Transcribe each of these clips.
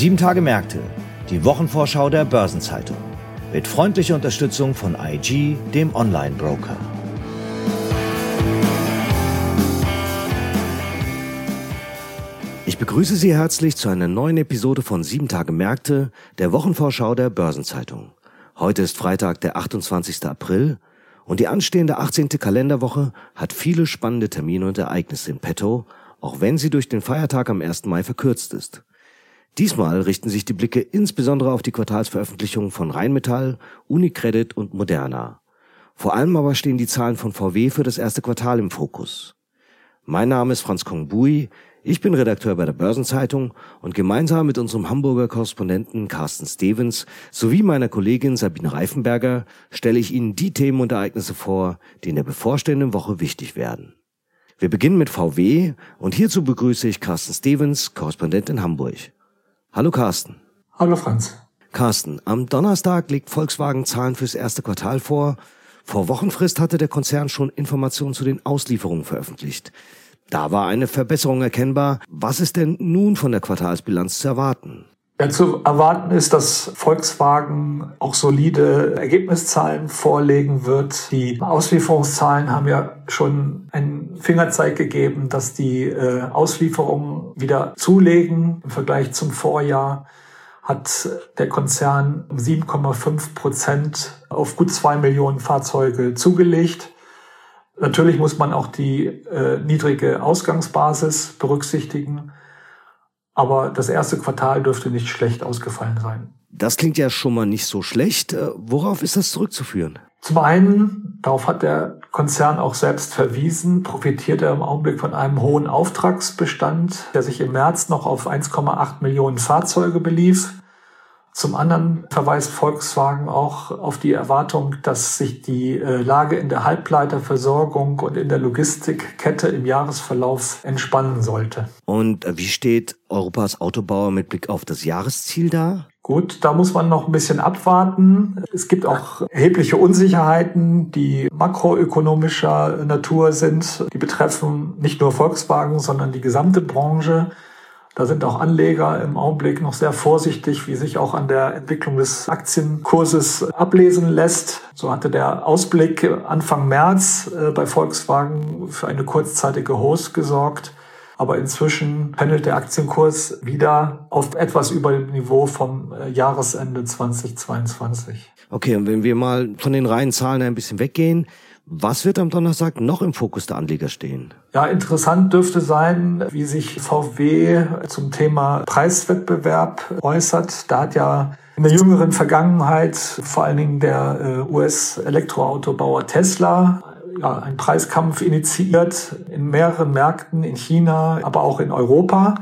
Sieben Tage Märkte, die Wochenvorschau der Börsenzeitung. Mit freundlicher Unterstützung von IG, dem Online-Broker. Ich begrüße Sie herzlich zu einer neuen Episode von Sieben Tage Märkte, der Wochenvorschau der Börsenzeitung. Heute ist Freitag, der 28. April und die anstehende 18. Kalenderwoche hat viele spannende Termine und Ereignisse in petto, auch wenn sie durch den Feiertag am 1. Mai verkürzt ist. Diesmal richten sich die Blicke insbesondere auf die Quartalsveröffentlichungen von Rheinmetall, Unicredit und Moderna. Vor allem aber stehen die Zahlen von VW für das erste Quartal im Fokus. Mein Name ist Franz Kongbui, ich bin Redakteur bei der Börsenzeitung und gemeinsam mit unserem Hamburger Korrespondenten Carsten Stevens sowie meiner Kollegin Sabine Reifenberger stelle ich Ihnen die Themen und Ereignisse vor, die in der bevorstehenden Woche wichtig werden. Wir beginnen mit VW und hierzu begrüße ich Carsten Stevens, Korrespondent in Hamburg. Hallo Carsten. Hallo Franz. Carsten, am Donnerstag legt Volkswagen Zahlen fürs erste Quartal vor. Vor Wochenfrist hatte der Konzern schon Informationen zu den Auslieferungen veröffentlicht. Da war eine Verbesserung erkennbar. Was ist denn nun von der Quartalsbilanz zu erwarten? Ja, zu erwarten ist, dass Volkswagen auch solide Ergebniszahlen vorlegen wird. Die Auslieferungszahlen haben ja schon einen Fingerzeig gegeben, dass die äh, Auslieferungen wieder zulegen im Vergleich zum Vorjahr hat der Konzern 7,5 Prozent auf gut zwei Millionen Fahrzeuge zugelegt. Natürlich muss man auch die äh, niedrige Ausgangsbasis berücksichtigen. Aber das erste Quartal dürfte nicht schlecht ausgefallen sein. Das klingt ja schon mal nicht so schlecht. Äh, worauf ist das zurückzuführen? Zum einen, darauf hat der Konzern auch selbst verwiesen, profitiert er im Augenblick von einem hohen Auftragsbestand, der sich im März noch auf 1,8 Millionen Fahrzeuge belief. Zum anderen verweist Volkswagen auch auf die Erwartung, dass sich die äh, Lage in der Halbleiterversorgung und in der Logistikkette im Jahresverlauf entspannen sollte. Und äh, wie steht Europas Autobauer mit Blick auf das Jahresziel da? Gut, da muss man noch ein bisschen abwarten. Es gibt auch erhebliche Unsicherheiten, die makroökonomischer Natur sind. Die betreffen nicht nur Volkswagen, sondern die gesamte Branche. Da sind auch Anleger im Augenblick noch sehr vorsichtig, wie sich auch an der Entwicklung des Aktienkurses ablesen lässt. So hatte der Ausblick Anfang März äh, bei Volkswagen für eine kurzzeitige Host gesorgt. Aber inzwischen pendelt der Aktienkurs wieder auf etwas über dem Niveau vom äh, Jahresende 2022. Okay, und wenn wir mal von den reinen Zahlen ein bisschen weggehen, was wird am Donnerstag noch im Fokus der Anleger stehen? Ja, interessant dürfte sein, wie sich VW zum Thema Preiswettbewerb äußert. Da hat ja in der jüngeren Vergangenheit vor allen Dingen der äh, US-Elektroautobauer Tesla ja, einen Preiskampf initiiert in mehreren Märkten in China, aber auch in Europa.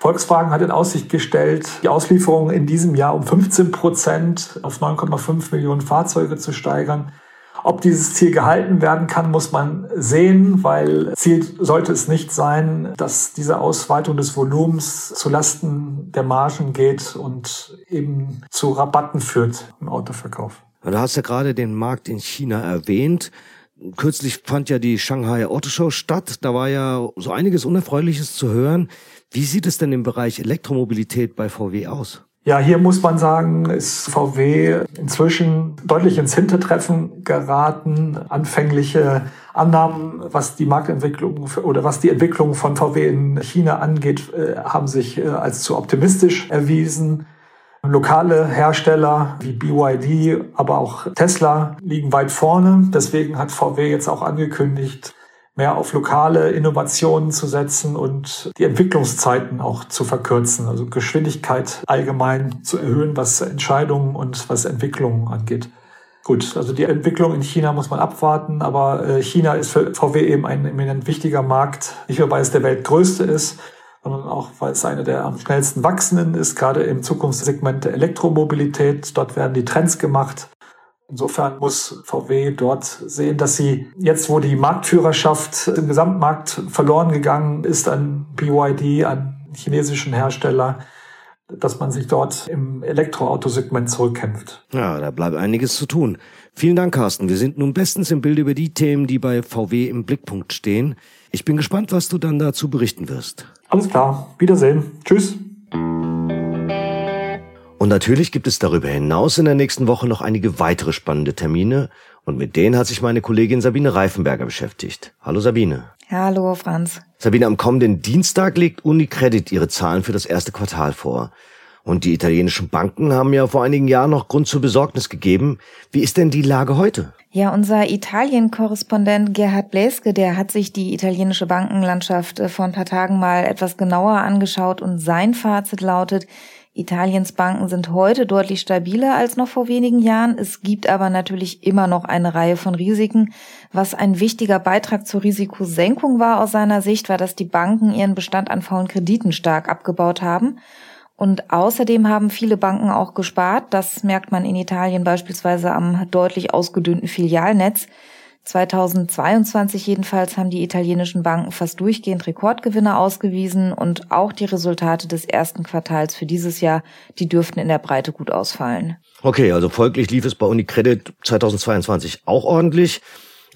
Volkswagen hat in Aussicht gestellt, die Auslieferungen in diesem Jahr um 15 Prozent auf 9,5 Millionen Fahrzeuge zu steigern. Ob dieses Ziel gehalten werden kann, muss man sehen, weil Ziel sollte es nicht sein, dass diese Ausweitung des Volumens zu Lasten der Margen geht und eben zu Rabatten führt im Autoverkauf. Du hast ja gerade den Markt in China erwähnt. Kürzlich fand ja die Shanghai Auto Show statt. Da war ja so einiges Unerfreuliches zu hören. Wie sieht es denn im Bereich Elektromobilität bei VW aus? Ja, hier muss man sagen, ist VW inzwischen deutlich ins Hintertreffen geraten. Anfängliche Annahmen, was die Marktentwicklung oder was die Entwicklung von VW in China angeht, äh, haben sich äh, als zu optimistisch erwiesen. Lokale Hersteller wie BYD, aber auch Tesla liegen weit vorne. Deswegen hat VW jetzt auch angekündigt, mehr auf lokale Innovationen zu setzen und die Entwicklungszeiten auch zu verkürzen, also Geschwindigkeit allgemein zu erhöhen, was Entscheidungen und was Entwicklungen angeht. Gut, also die Entwicklung in China muss man abwarten, aber äh, China ist für VW eben ein eminent wichtiger Markt, nicht nur weil es der weltgrößte ist, sondern auch weil es einer der am schnellsten wachsenden ist, gerade im Zukunftssegment der Elektromobilität. Dort werden die Trends gemacht. Insofern muss VW dort sehen, dass sie jetzt, wo die Marktführerschaft im Gesamtmarkt verloren gegangen ist an BYD, an chinesischen Hersteller, dass man sich dort im Elektroautosegment zurückkämpft. Ja, da bleibt einiges zu tun. Vielen Dank, Carsten. Wir sind nun bestens im Bild über die Themen, die bei VW im Blickpunkt stehen. Ich bin gespannt, was du dann dazu berichten wirst. Alles klar. Wiedersehen. Tschüss. Und natürlich gibt es darüber hinaus in der nächsten Woche noch einige weitere spannende Termine. Und mit denen hat sich meine Kollegin Sabine Reifenberger beschäftigt. Hallo Sabine. Hallo Franz. Sabine, am kommenden Dienstag legt UniCredit ihre Zahlen für das erste Quartal vor. Und die italienischen Banken haben ja vor einigen Jahren noch Grund zur Besorgnis gegeben. Wie ist denn die Lage heute? Ja, unser Italien-Korrespondent Gerhard Bläske, der hat sich die italienische Bankenlandschaft äh, vor ein paar Tagen mal etwas genauer angeschaut und sein Fazit lautet, Italiens Banken sind heute deutlich stabiler als noch vor wenigen Jahren. Es gibt aber natürlich immer noch eine Reihe von Risiken. Was ein wichtiger Beitrag zur Risikosenkung war aus seiner Sicht, war, dass die Banken ihren Bestand an faulen Krediten stark abgebaut haben. Und außerdem haben viele Banken auch gespart. Das merkt man in Italien beispielsweise am deutlich ausgedünnten Filialnetz. 2022 jedenfalls haben die italienischen Banken fast durchgehend Rekordgewinne ausgewiesen und auch die Resultate des ersten Quartals für dieses Jahr, die dürften in der Breite gut ausfallen. Okay, also folglich lief es bei UniCredit 2022 auch ordentlich.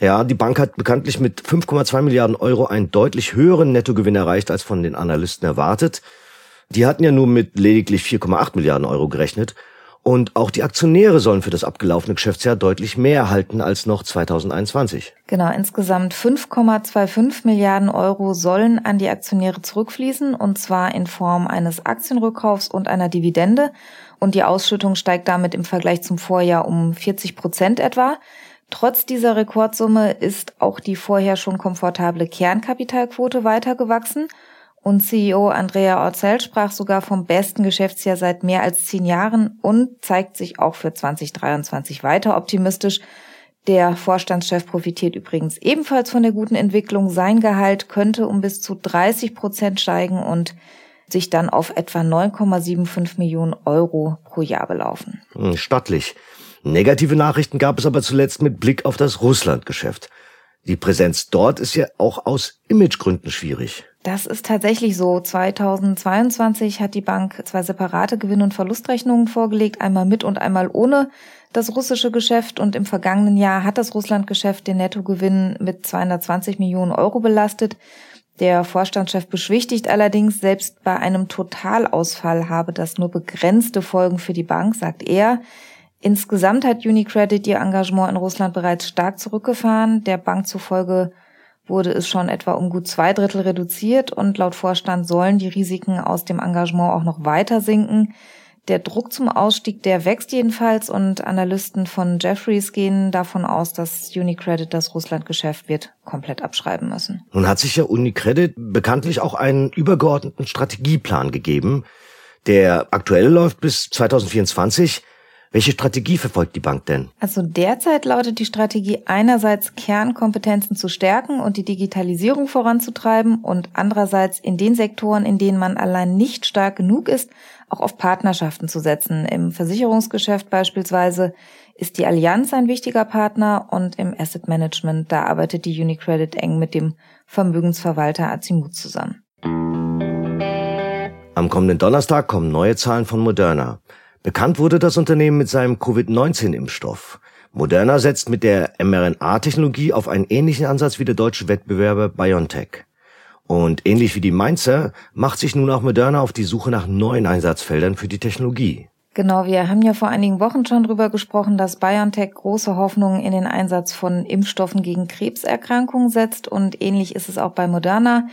Ja, die Bank hat bekanntlich mit 5,2 Milliarden Euro einen deutlich höheren Nettogewinn erreicht als von den Analysten erwartet. Die hatten ja nur mit lediglich 4,8 Milliarden Euro gerechnet. Und auch die Aktionäre sollen für das abgelaufene Geschäftsjahr deutlich mehr erhalten als noch 2021. Genau, insgesamt 5,25 Milliarden Euro sollen an die Aktionäre zurückfließen, und zwar in Form eines Aktienrückkaufs und einer Dividende. Und die Ausschüttung steigt damit im Vergleich zum Vorjahr um 40 Prozent etwa. Trotz dieser Rekordsumme ist auch die vorher schon komfortable Kernkapitalquote weiter gewachsen und CEO Andrea Orzel sprach sogar vom besten Geschäftsjahr seit mehr als zehn Jahren und zeigt sich auch für 2023 weiter optimistisch. Der Vorstandschef profitiert übrigens ebenfalls von der guten Entwicklung. Sein Gehalt könnte um bis zu 30 Prozent steigen und sich dann auf etwa 9,75 Millionen Euro pro Jahr belaufen. Hm, stattlich. Negative Nachrichten gab es aber zuletzt mit Blick auf das Russlandgeschäft. Die Präsenz dort ist ja auch aus Imagegründen schwierig. Das ist tatsächlich so. 2022 hat die Bank zwei separate Gewinn- und Verlustrechnungen vorgelegt, einmal mit und einmal ohne das russische Geschäft. Und im vergangenen Jahr hat das Russlandgeschäft den Nettogewinn mit 220 Millionen Euro belastet. Der Vorstandschef beschwichtigt allerdings, selbst bei einem Totalausfall habe das nur begrenzte Folgen für die Bank, sagt er. Insgesamt hat UniCredit ihr Engagement in Russland bereits stark zurückgefahren. Der Bank zufolge wurde es schon etwa um gut zwei Drittel reduziert und laut Vorstand sollen die Risiken aus dem Engagement auch noch weiter sinken. Der Druck zum Ausstieg, der wächst jedenfalls und Analysten von Jeffries gehen davon aus, dass UniCredit das Russlandgeschäft wird komplett abschreiben müssen. Nun hat sich ja UniCredit bekanntlich auch einen übergeordneten Strategieplan gegeben, der aktuell läuft bis 2024. Welche Strategie verfolgt die Bank denn? Also derzeit lautet die Strategie einerseits Kernkompetenzen zu stärken und die Digitalisierung voranzutreiben und andererseits in den Sektoren, in denen man allein nicht stark genug ist, auch auf Partnerschaften zu setzen. Im Versicherungsgeschäft beispielsweise ist die Allianz ein wichtiger Partner und im Asset Management, da arbeitet die UniCredit eng mit dem Vermögensverwalter Azimut zusammen. Am kommenden Donnerstag kommen neue Zahlen von Moderna. Bekannt wurde das Unternehmen mit seinem Covid-19-Impfstoff. Moderna setzt mit der mRNA-Technologie auf einen ähnlichen Ansatz wie der deutsche Wettbewerber BioNTech. Und ähnlich wie die Mainzer macht sich nun auch Moderna auf die Suche nach neuen Einsatzfeldern für die Technologie. Genau, wir haben ja vor einigen Wochen schon drüber gesprochen, dass BioNTech große Hoffnungen in den Einsatz von Impfstoffen gegen Krebserkrankungen setzt und ähnlich ist es auch bei Moderna.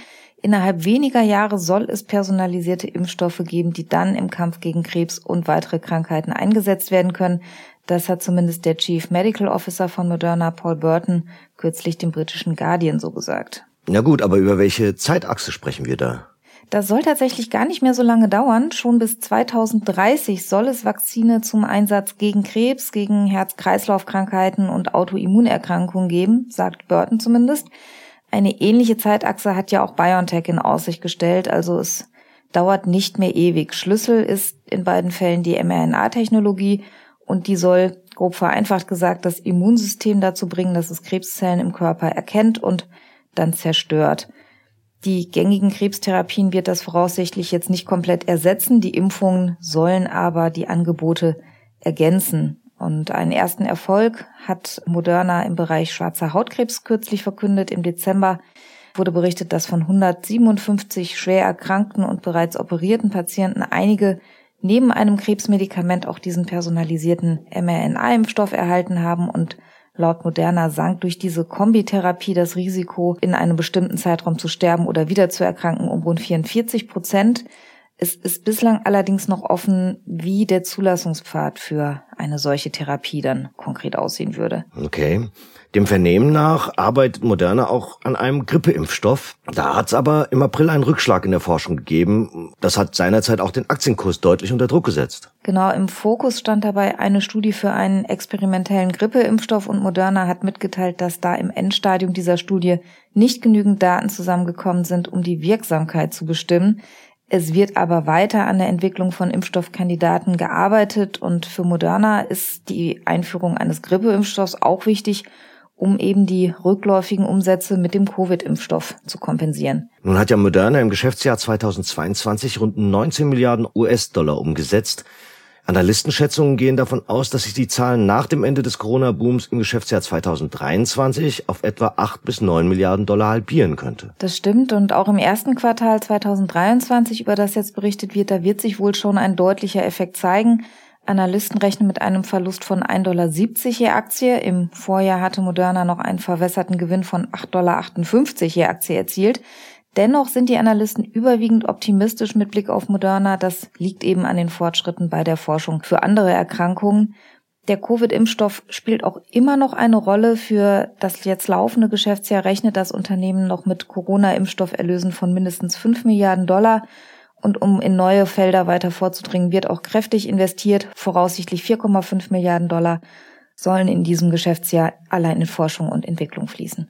Innerhalb weniger Jahre soll es personalisierte Impfstoffe geben, die dann im Kampf gegen Krebs und weitere Krankheiten eingesetzt werden können. Das hat zumindest der Chief Medical Officer von Moderna, Paul Burton, kürzlich dem britischen Guardian so gesagt. Na gut, aber über welche Zeitachse sprechen wir da? Das soll tatsächlich gar nicht mehr so lange dauern. Schon bis 2030 soll es Vakzine zum Einsatz gegen Krebs, gegen Herz-Kreislauf-Krankheiten und Autoimmunerkrankungen geben, sagt Burton zumindest. Eine ähnliche Zeitachse hat ja auch BioNTech in Aussicht gestellt, also es dauert nicht mehr ewig. Schlüssel ist in beiden Fällen die mRNA-Technologie und die soll, grob vereinfacht gesagt, das Immunsystem dazu bringen, dass es Krebszellen im Körper erkennt und dann zerstört. Die gängigen Krebstherapien wird das voraussichtlich jetzt nicht komplett ersetzen. Die Impfungen sollen aber die Angebote ergänzen. Und einen ersten Erfolg hat Moderna im Bereich schwarzer Hautkrebs kürzlich verkündet. Im Dezember wurde berichtet, dass von 157 schwer erkrankten und bereits operierten Patienten einige neben einem Krebsmedikament auch diesen personalisierten mRNA-Impfstoff erhalten haben und Laut Moderna sank durch diese Kombitherapie das Risiko, in einem bestimmten Zeitraum zu sterben oder wieder zu erkranken, um rund 44 Prozent. Es ist bislang allerdings noch offen, wie der Zulassungspfad für eine solche Therapie dann konkret aussehen würde. Okay. Dem Vernehmen nach arbeitet Moderna auch an einem Grippeimpfstoff. Da hat es aber im April einen Rückschlag in der Forschung gegeben. Das hat seinerzeit auch den Aktienkurs deutlich unter Druck gesetzt. Genau, im Fokus stand dabei eine Studie für einen experimentellen Grippeimpfstoff und Moderna hat mitgeteilt, dass da im Endstadium dieser Studie nicht genügend Daten zusammengekommen sind, um die Wirksamkeit zu bestimmen. Es wird aber weiter an der Entwicklung von Impfstoffkandidaten gearbeitet und für Moderna ist die Einführung eines Grippeimpfstoffs auch wichtig, um eben die rückläufigen Umsätze mit dem Covid-Impfstoff zu kompensieren. Nun hat ja Moderna im Geschäftsjahr 2022 rund 19 Milliarden US-Dollar umgesetzt. Analystenschätzungen gehen davon aus, dass sich die Zahlen nach dem Ende des Corona-Booms im Geschäftsjahr 2023 auf etwa 8 bis 9 Milliarden Dollar halbieren könnte. Das stimmt und auch im ersten Quartal 2023, über das jetzt berichtet wird, da wird sich wohl schon ein deutlicher Effekt zeigen. Analysten rechnen mit einem Verlust von 1,70 Dollar je Aktie. Im Vorjahr hatte Moderna noch einen verwässerten Gewinn von 8,58 Dollar je Aktie erzielt. Dennoch sind die Analysten überwiegend optimistisch mit Blick auf Moderna. Das liegt eben an den Fortschritten bei der Forschung für andere Erkrankungen. Der Covid-Impfstoff spielt auch immer noch eine Rolle. Für das jetzt laufende Geschäftsjahr rechnet das Unternehmen noch mit Corona-Impfstofferlösen von mindestens 5 Milliarden Dollar. Und um in neue Felder weiter vorzudringen, wird auch kräftig investiert. Voraussichtlich 4,5 Milliarden Dollar sollen in diesem Geschäftsjahr allein in Forschung und Entwicklung fließen.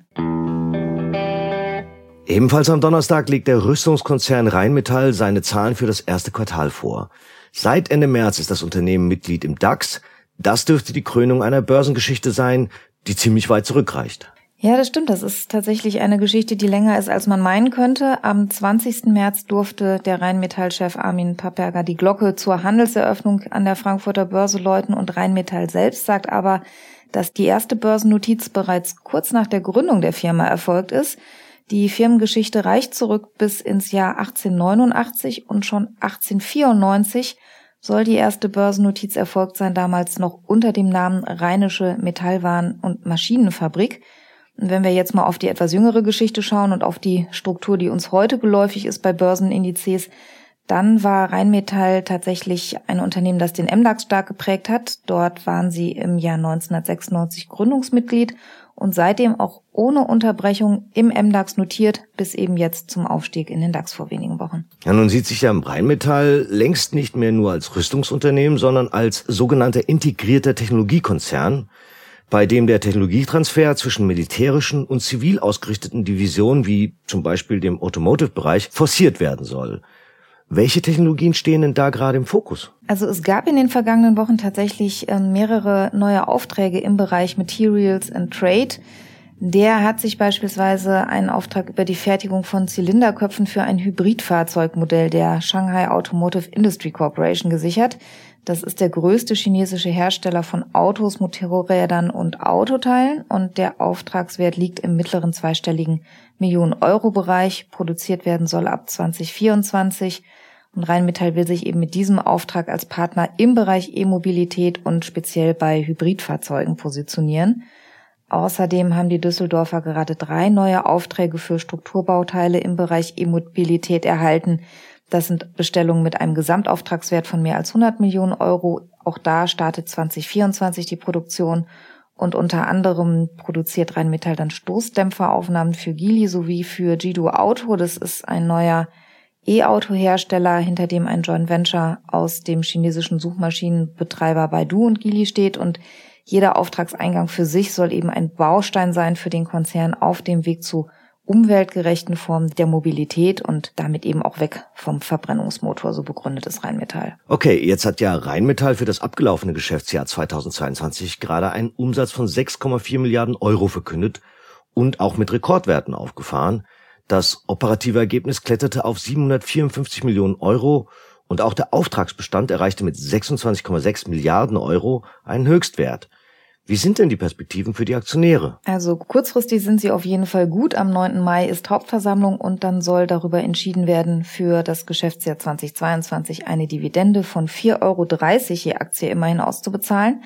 Ebenfalls am Donnerstag legt der Rüstungskonzern Rheinmetall seine Zahlen für das erste Quartal vor. Seit Ende März ist das Unternehmen Mitglied im DAX. Das dürfte die Krönung einer Börsengeschichte sein, die ziemlich weit zurückreicht. Ja, das stimmt. Das ist tatsächlich eine Geschichte, die länger ist, als man meinen könnte. Am 20. März durfte der Rheinmetall-Chef Armin Papperger die Glocke zur Handelseröffnung an der Frankfurter Börse läuten und Rheinmetall selbst sagt aber, dass die erste Börsennotiz bereits kurz nach der Gründung der Firma erfolgt ist. Die Firmengeschichte reicht zurück bis ins Jahr 1889 und schon 1894 soll die erste Börsennotiz erfolgt sein, damals noch unter dem Namen Rheinische Metallwaren- und Maschinenfabrik. Und wenn wir jetzt mal auf die etwas jüngere Geschichte schauen und auf die Struktur, die uns heute geläufig ist bei Börsenindizes, dann war Rheinmetall tatsächlich ein Unternehmen, das den MDAX stark geprägt hat. Dort waren sie im Jahr 1996 Gründungsmitglied und seitdem auch ohne Unterbrechung im MDAX notiert, bis eben jetzt zum Aufstieg in den DAX vor wenigen Wochen. Ja, nun sieht sich ja Rheinmetall längst nicht mehr nur als Rüstungsunternehmen, sondern als sogenannter integrierter Technologiekonzern, bei dem der Technologietransfer zwischen militärischen und zivil ausgerichteten Divisionen wie zum Beispiel dem Automotive-Bereich forciert werden soll. Welche Technologien stehen denn da gerade im Fokus? Also es gab in den vergangenen Wochen tatsächlich ähm, mehrere neue Aufträge im Bereich Materials and Trade. Der hat sich beispielsweise einen Auftrag über die Fertigung von Zylinderköpfen für ein Hybridfahrzeugmodell der Shanghai Automotive Industry Corporation gesichert. Das ist der größte chinesische Hersteller von Autos, Motorrädern und Autoteilen und der Auftragswert liegt im mittleren zweistelligen Millionen-Euro-Bereich. Produziert werden soll ab 2024 und Rheinmetall will sich eben mit diesem Auftrag als Partner im Bereich E-Mobilität und speziell bei Hybridfahrzeugen positionieren. Außerdem haben die Düsseldorfer gerade drei neue Aufträge für Strukturbauteile im Bereich E-Mobilität erhalten. Das sind Bestellungen mit einem Gesamtauftragswert von mehr als 100 Millionen Euro. Auch da startet 2024 die Produktion. Und unter anderem produziert Rheinmetall dann Stoßdämpferaufnahmen für Geely sowie für Jidu Auto. Das ist ein neuer E-Auto-Hersteller, hinter dem ein Joint Venture aus dem chinesischen Suchmaschinenbetreiber Baidu und Geely steht. Und jeder Auftragseingang für sich soll eben ein Baustein sein für den Konzern auf dem Weg zu umweltgerechten Formen der Mobilität und damit eben auch weg vom Verbrennungsmotor, so begründet Rheinmetall. Okay, jetzt hat ja Rheinmetall für das abgelaufene Geschäftsjahr 2022 gerade einen Umsatz von 6,4 Milliarden Euro verkündet und auch mit Rekordwerten aufgefahren. Das operative Ergebnis kletterte auf 754 Millionen Euro und auch der Auftragsbestand erreichte mit 26,6 Milliarden Euro einen Höchstwert. Wie sind denn die Perspektiven für die Aktionäre? Also kurzfristig sind sie auf jeden Fall gut. Am 9. Mai ist Hauptversammlung und dann soll darüber entschieden werden, für das Geschäftsjahr 2022 eine Dividende von 4,30 Euro je Aktie immerhin auszubezahlen.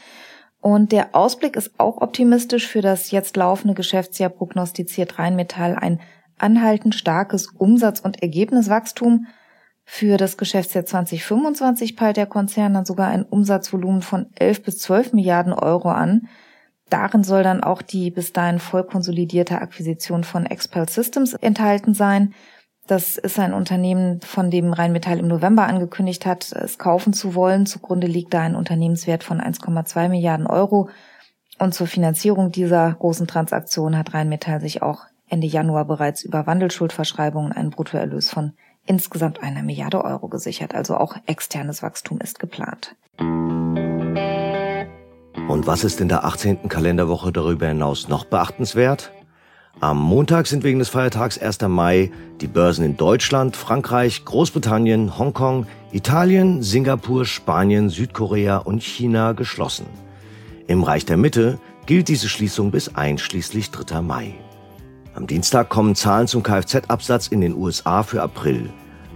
Und der Ausblick ist auch optimistisch. Für das jetzt laufende Geschäftsjahr prognostiziert Rheinmetall ein anhaltend starkes Umsatz- und Ergebniswachstum. Für das Geschäftsjahr 2025 peilt der Konzern dann sogar ein Umsatzvolumen von 11 bis 12 Milliarden Euro an. Darin soll dann auch die bis dahin voll konsolidierte Akquisition von Expel Systems enthalten sein. Das ist ein Unternehmen, von dem Rheinmetall im November angekündigt hat, es kaufen zu wollen. Zugrunde liegt da ein Unternehmenswert von 1,2 Milliarden Euro. Und zur Finanzierung dieser großen Transaktion hat Rheinmetall sich auch Ende Januar bereits über Wandelschuldverschreibungen einen Bruttoerlös von insgesamt einer Milliarde Euro gesichert. Also auch externes Wachstum ist geplant. Und was ist in der 18. Kalenderwoche darüber hinaus noch beachtenswert? Am Montag sind wegen des Feiertags 1. Mai die Börsen in Deutschland, Frankreich, Großbritannien, Hongkong, Italien, Singapur, Spanien, Südkorea und China geschlossen. Im Reich der Mitte gilt diese Schließung bis einschließlich 3. Mai. Am Dienstag kommen Zahlen zum Kfz-Absatz in den USA für April.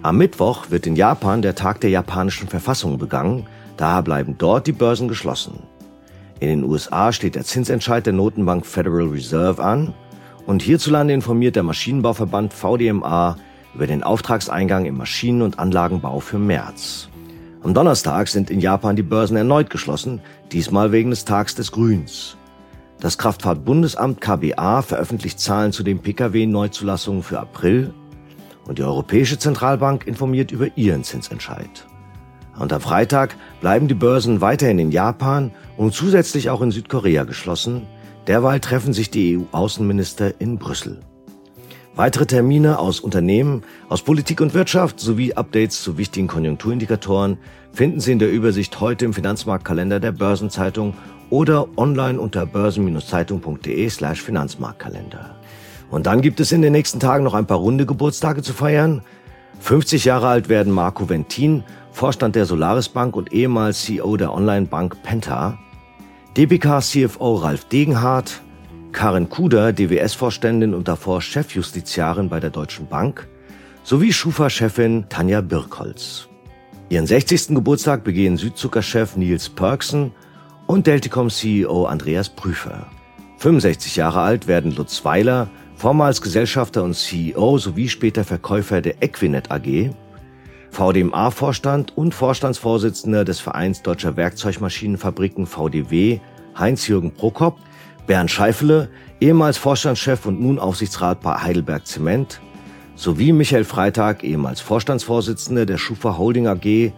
Am Mittwoch wird in Japan der Tag der japanischen Verfassung begangen, daher bleiben dort die Börsen geschlossen. In den USA steht der Zinsentscheid der Notenbank Federal Reserve an und hierzulande informiert der Maschinenbauverband VDMA über den Auftragseingang im Maschinen- und Anlagenbau für März. Am Donnerstag sind in Japan die Börsen erneut geschlossen, diesmal wegen des Tags des Grüns. Das Kraftfahrtbundesamt KBA veröffentlicht Zahlen zu den Pkw-Neuzulassungen für April und die Europäische Zentralbank informiert über ihren Zinsentscheid. Und am Freitag bleiben die Börsen weiterhin in Japan und zusätzlich auch in Südkorea geschlossen. Derweil treffen sich die EU-Außenminister in Brüssel. Weitere Termine aus Unternehmen, aus Politik und Wirtschaft sowie Updates zu wichtigen Konjunkturindikatoren finden Sie in der Übersicht heute im Finanzmarktkalender der Börsenzeitung oder online unter börsen-zeitung.de slash Finanzmarktkalender. Und dann gibt es in den nächsten Tagen noch ein paar runde Geburtstage zu feiern. 50 Jahre alt werden Marco Ventin, Vorstand der Solaris Bank und ehemals CEO der Online-Bank Penta, DBK-CFO Ralf Degenhardt, Karin Kuder, DWS-Vorständin und davor Chefjustiziarin bei der Deutschen Bank, sowie Schufa-Chefin Tanja Birkholz. Ihren 60. Geburtstag begehen Südzucker-Chef Niels Perksen und Delticom-CEO Andreas Prüfer. 65 Jahre alt werden Lutz Weiler, vormals Gesellschafter und CEO sowie später Verkäufer der Equinet AG, VDMA-Vorstand und Vorstandsvorsitzender des Vereins Deutscher Werkzeugmaschinenfabriken VDW Heinz-Jürgen Prokop, Bernd Scheifele, ehemals Vorstandschef und nun Aufsichtsrat bei Heidelberg Zement, sowie Michael Freitag, ehemals Vorstandsvorsitzender der Schufa Holding AG,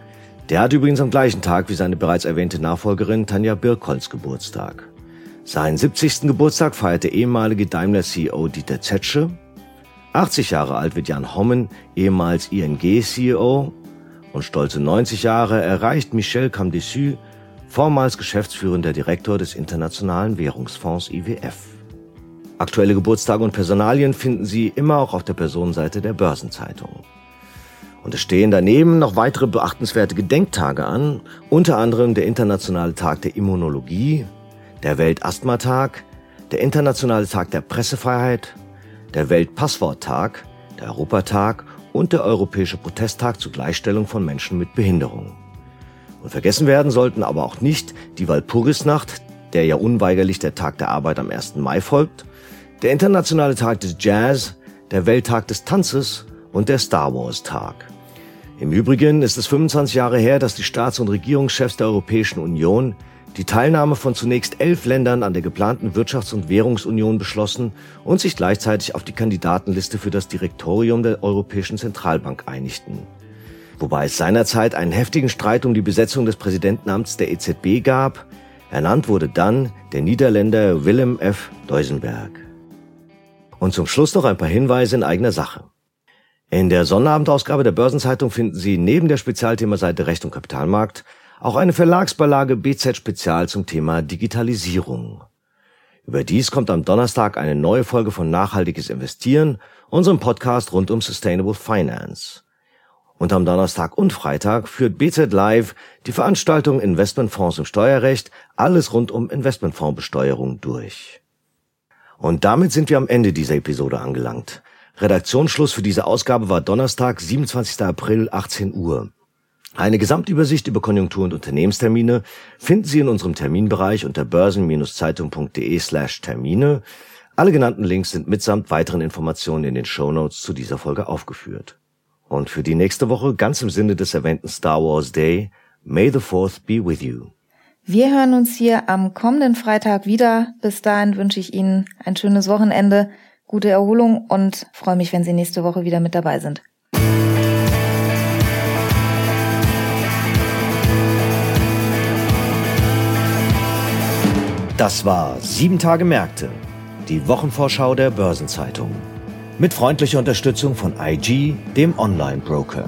der hat übrigens am gleichen Tag wie seine bereits erwähnte Nachfolgerin Tanja Birkholz Geburtstag. Seinen 70. Geburtstag feierte ehemalige Daimler-CEO Dieter Zetsche. 80 Jahre alt wird Jan Hommen, ehemals ING-CEO. Und stolze 90 Jahre erreicht Michel Camdessus, vormals geschäftsführender Direktor des Internationalen Währungsfonds IWF. Aktuelle Geburtstage und Personalien finden Sie immer auch auf der Personenseite der Börsenzeitung. Und es stehen daneben noch weitere beachtenswerte Gedenktage an, unter anderem der Internationale Tag der Immunologie, der Weltasthmatag, der Internationale Tag der Pressefreiheit, der Weltpassworttag, der Europatag und der Europäische Protesttag zur Gleichstellung von Menschen mit Behinderung. Und vergessen werden sollten aber auch nicht die Walpurgisnacht, der ja unweigerlich der Tag der Arbeit am 1. Mai folgt, der Internationale Tag des Jazz, der Welttag des Tanzes und der Star Wars Tag. Im Übrigen ist es 25 Jahre her, dass die Staats- und Regierungschefs der Europäischen Union die Teilnahme von zunächst elf Ländern an der geplanten Wirtschafts- und Währungsunion beschlossen und sich gleichzeitig auf die Kandidatenliste für das Direktorium der Europäischen Zentralbank einigten. Wobei es seinerzeit einen heftigen Streit um die Besetzung des Präsidentenamts der EZB gab. Ernannt wurde dann der Niederländer Willem F. Deusenberg. Und zum Schluss noch ein paar Hinweise in eigener Sache. In der Sonnabendausgabe der Börsenzeitung finden Sie neben der Spezialthemaseite Recht und Kapitalmarkt auch eine Verlagsbeilage BZ Spezial zum Thema Digitalisierung. Überdies kommt am Donnerstag eine neue Folge von Nachhaltiges Investieren, unserem Podcast rund um Sustainable Finance. Und am Donnerstag und Freitag führt BZ Live die Veranstaltung Investmentfonds im Steuerrecht, alles rund um Investmentfondsbesteuerung durch. Und damit sind wir am Ende dieser Episode angelangt. Redaktionsschluss für diese Ausgabe war Donnerstag, 27. April, 18 Uhr. Eine Gesamtübersicht über Konjunktur- und Unternehmenstermine finden Sie in unserem Terminbereich unter börsen-zeitung.de slash Termine. Alle genannten Links sind mitsamt weiteren Informationen in den Shownotes zu dieser Folge aufgeführt. Und für die nächste Woche, ganz im Sinne des erwähnten Star Wars Day, May the Fourth be with you. Wir hören uns hier am kommenden Freitag wieder. Bis dahin wünsche ich Ihnen ein schönes Wochenende, gute Erholung und freue mich, wenn Sie nächste Woche wieder mit dabei sind. Das war Sieben Tage Märkte, die Wochenvorschau der Börsenzeitung. Mit freundlicher Unterstützung von IG, dem Online-Broker.